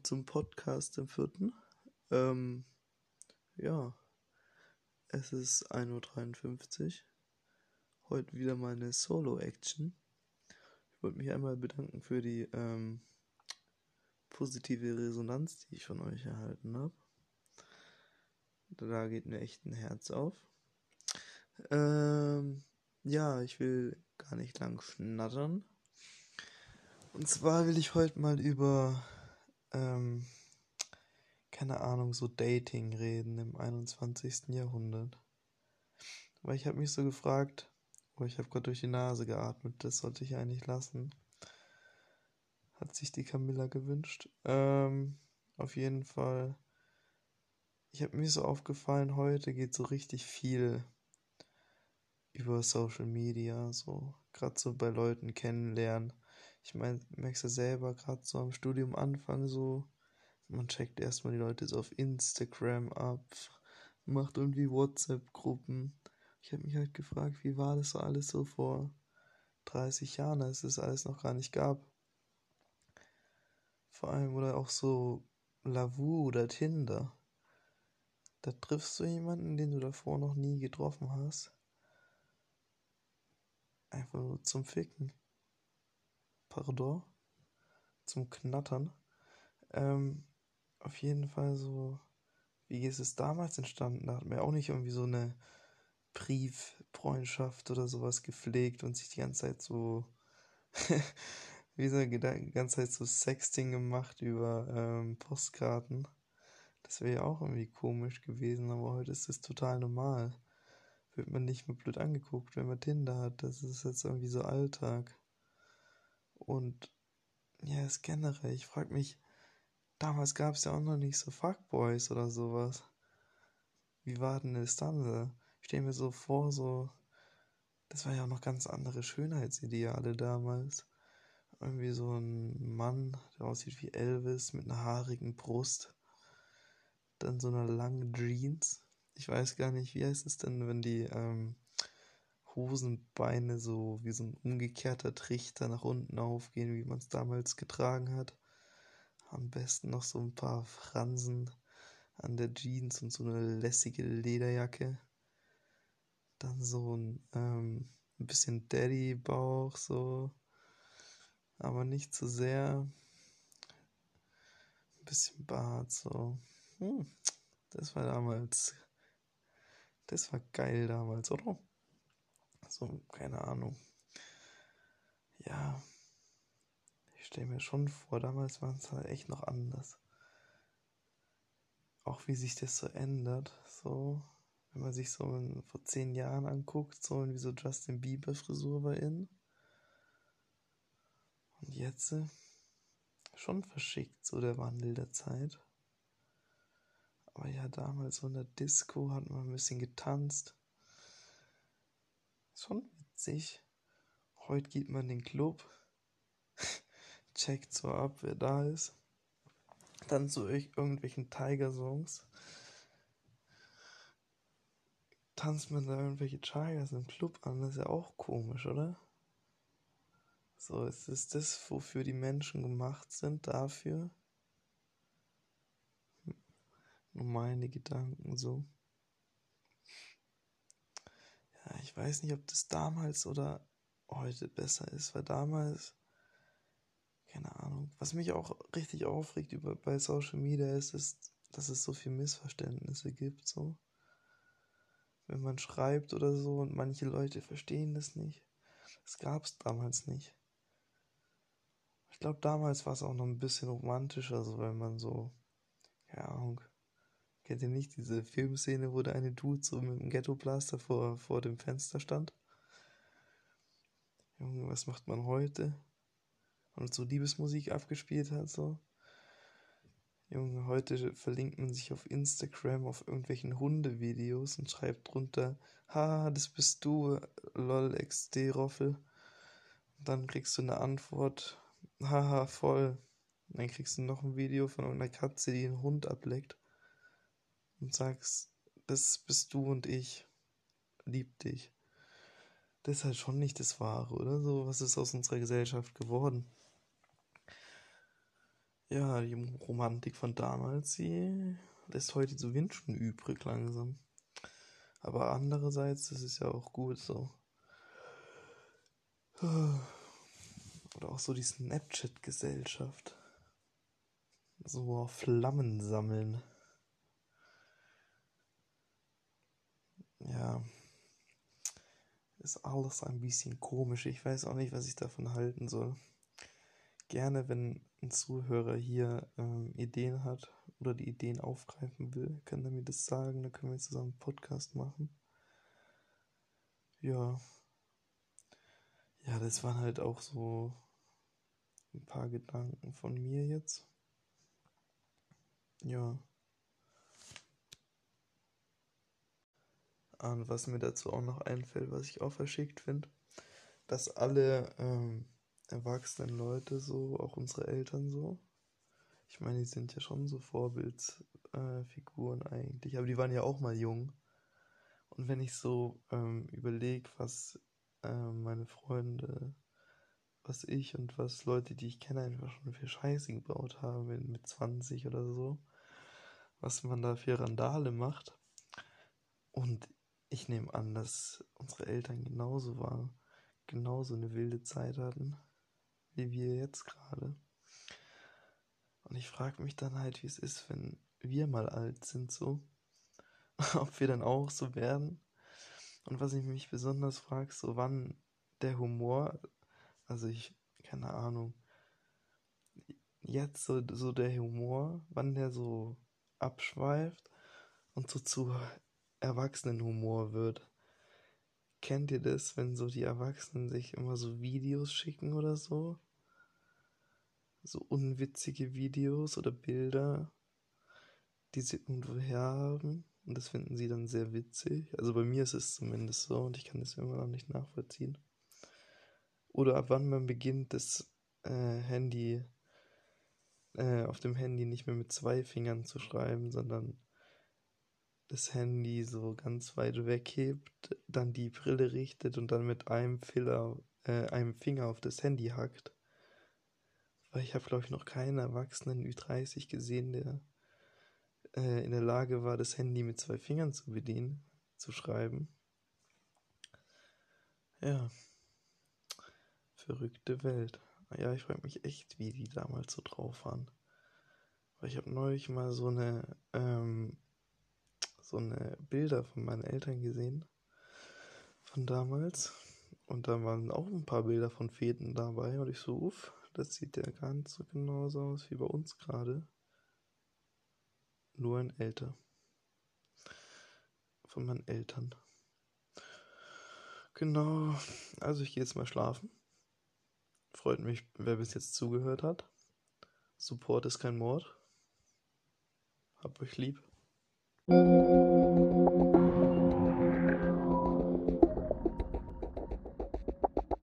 willkommen zum Podcast im vierten. Ähm, ja, es ist 1.53 Uhr. Heute wieder meine Solo-Action. Ich wollte mich einmal bedanken für die ähm, positive Resonanz, die ich von euch erhalten habe. Da geht mir echt ein Herz auf. Ähm, ja, ich will gar nicht lang schnattern. Und zwar will ich heute mal über, ähm, keine Ahnung, so Dating reden im 21. Jahrhundert. Weil ich habe mich so gefragt, oh, ich habe gerade durch die Nase geatmet, das sollte ich eigentlich lassen. Hat sich die Camilla gewünscht. Ähm, auf jeden Fall. Ich habe mir so aufgefallen, heute geht so richtig viel über Social Media, so gerade so bei Leuten kennenlernen ich meine, merkst du selber gerade so am Studium Anfang so, man checkt erstmal die Leute so auf Instagram ab, macht irgendwie WhatsApp-Gruppen. Ich habe mich halt gefragt, wie war das so alles so vor 30 Jahren, als es alles noch gar nicht gab. Vor allem, oder auch so Lavu oder Tinder. Da triffst du jemanden, den du davor noch nie getroffen hast. Einfach nur zum Ficken pardon, zum Knattern. Ähm, auf jeden Fall so, wie ist es damals entstanden? Da hatten wir auch nicht irgendwie so eine Brieffreundschaft oder sowas gepflegt und sich die ganze Zeit so, wie so die ganze Zeit so Sexting gemacht über ähm, Postkarten. Das wäre ja auch irgendwie komisch gewesen, aber heute ist das total normal. Wird man nicht mehr blöd angeguckt, wenn man Tinder hat. Das ist jetzt irgendwie so Alltag. Und ja, es generell, ich frage mich, damals gab es ja auch noch nicht so Fuckboys oder sowas. Wie war denn das dann? Ich stelle mir so vor, so, das war ja auch noch ganz andere Schönheitsideale damals. Irgendwie so ein Mann, der aussieht wie Elvis mit einer haarigen Brust. Dann so einer langen Jeans. Ich weiß gar nicht, wie heißt es denn, wenn die ähm, Hosenbeine so wie so ein umgekehrter Trichter nach unten aufgehen, wie man es damals getragen hat. Am besten noch so ein paar Fransen an der Jeans und so eine lässige Lederjacke. Dann so ein, ähm, ein bisschen Daddy-Bauch, so. Aber nicht zu sehr. Ein bisschen Bart, so. Hm, das war damals. Das war geil damals, oder? So, keine Ahnung. Ja, ich stelle mir schon vor, damals war es halt echt noch anders. Auch wie sich das so ändert, so, wenn man sich so in, vor zehn Jahren anguckt, so wie so Justin Bieber Frisur war in. Und jetzt äh, schon verschickt, so der Wandel der Zeit. Aber ja, damals so in der Disco hat man ein bisschen getanzt schon witzig. Heute geht man in den Club, checkt so ab, wer da ist. Dann zu irgendwelchen Tiger-Songs. Tanzt man da irgendwelche Tigers im Club an, das ist ja auch komisch, oder? So, ist es das, wofür die Menschen gemacht sind, dafür? Nur meine Gedanken so ich weiß nicht, ob das damals oder heute besser ist, weil damals, keine Ahnung, was mich auch richtig aufregt über, bei Social Media ist, ist, dass es so viele Missverständnisse gibt, so. Wenn man schreibt oder so und manche Leute verstehen das nicht. Das gab es damals nicht. Ich glaube, damals war es auch noch ein bisschen romantischer, so wenn man so, keine Ahnung, Kennt ihr nicht diese Filmszene, wo der eine Dude so mit dem Ghetto-Blaster vor, vor dem Fenster stand? Junge, was macht man heute? Und so Liebesmusik abgespielt hat, so. Junge, heute verlinkt man sich auf Instagram auf irgendwelchen Hundevideos und schreibt drunter, ha, das bist du, lol, XD, Roffel. Und dann kriegst du eine Antwort, haha, voll. Und dann kriegst du noch ein Video von einer Katze, die einen Hund ableckt und sagst, das bist du und ich, lieb dich. Das ist halt schon nicht das Wahre, oder? So, was ist aus unserer Gesellschaft geworden? ja, die Romantik von damals, sie lässt heute zu wünschen übrig langsam. Aber andererseits, das ist ja auch gut so. Oder auch so die Snapchat-Gesellschaft. So Flammen sammeln. Ja. Ist alles ein bisschen komisch. Ich weiß auch nicht, was ich davon halten soll. Gerne, wenn ein Zuhörer hier ähm, Ideen hat oder die Ideen aufgreifen will, kann er mir das sagen. Dann können wir zusammen einen Podcast machen. Ja. Ja, das waren halt auch so ein paar Gedanken von mir jetzt. Ja. Und was mir dazu auch noch einfällt, was ich auch verschickt finde, dass alle ähm, erwachsenen Leute so, auch unsere Eltern so, ich meine, die sind ja schon so Vorbildsfiguren äh, eigentlich, aber die waren ja auch mal jung. Und wenn ich so ähm, überlege, was äh, meine Freunde was ich und was Leute, die ich kenne, einfach schon für Scheiße gebaut haben mit 20 oder so. Was man da für Randale macht. Und ich nehme an, dass unsere Eltern genauso waren, genauso eine wilde Zeit hatten, wie wir jetzt gerade. Und ich frage mich dann halt, wie es ist, wenn wir mal alt sind, so. Ob wir dann auch so werden. Und was ich mich besonders frage, so wann der Humor also ich, keine Ahnung. Jetzt so, so der Humor, wann der so abschweift und so zu Erwachsenenhumor wird. Kennt ihr das, wenn so die Erwachsenen sich immer so Videos schicken oder so? So unwitzige Videos oder Bilder, die sie irgendwo her haben. Und das finden sie dann sehr witzig. Also bei mir ist es zumindest so und ich kann das immer noch nicht nachvollziehen oder ab wann man beginnt, das äh, Handy äh, auf dem Handy nicht mehr mit zwei Fingern zu schreiben, sondern das Handy so ganz weit weghebt, dann die Brille richtet und dann mit einem, Filler, äh, einem Finger auf das Handy hackt. Weil ich habe, glaube ich, noch keinen erwachsenen Ü30 gesehen, der äh, in der Lage war, das Handy mit zwei Fingern zu bedienen, zu schreiben. Ja verrückte Welt. Ja, ich frage mich echt, wie die damals so drauf waren. Weil ich habe neulich mal so eine, ähm, so eine Bilder von meinen Eltern gesehen. Von damals. Und da waren auch ein paar Bilder von Fäden dabei. Und ich so, uff, das sieht ja ganz so genauso aus wie bei uns gerade. Nur ein älter. Von meinen Eltern. Genau. Also ich gehe jetzt mal schlafen. Freut mich, wer bis jetzt zugehört hat. Support ist kein Mord. Hab euch lieb. Thank you.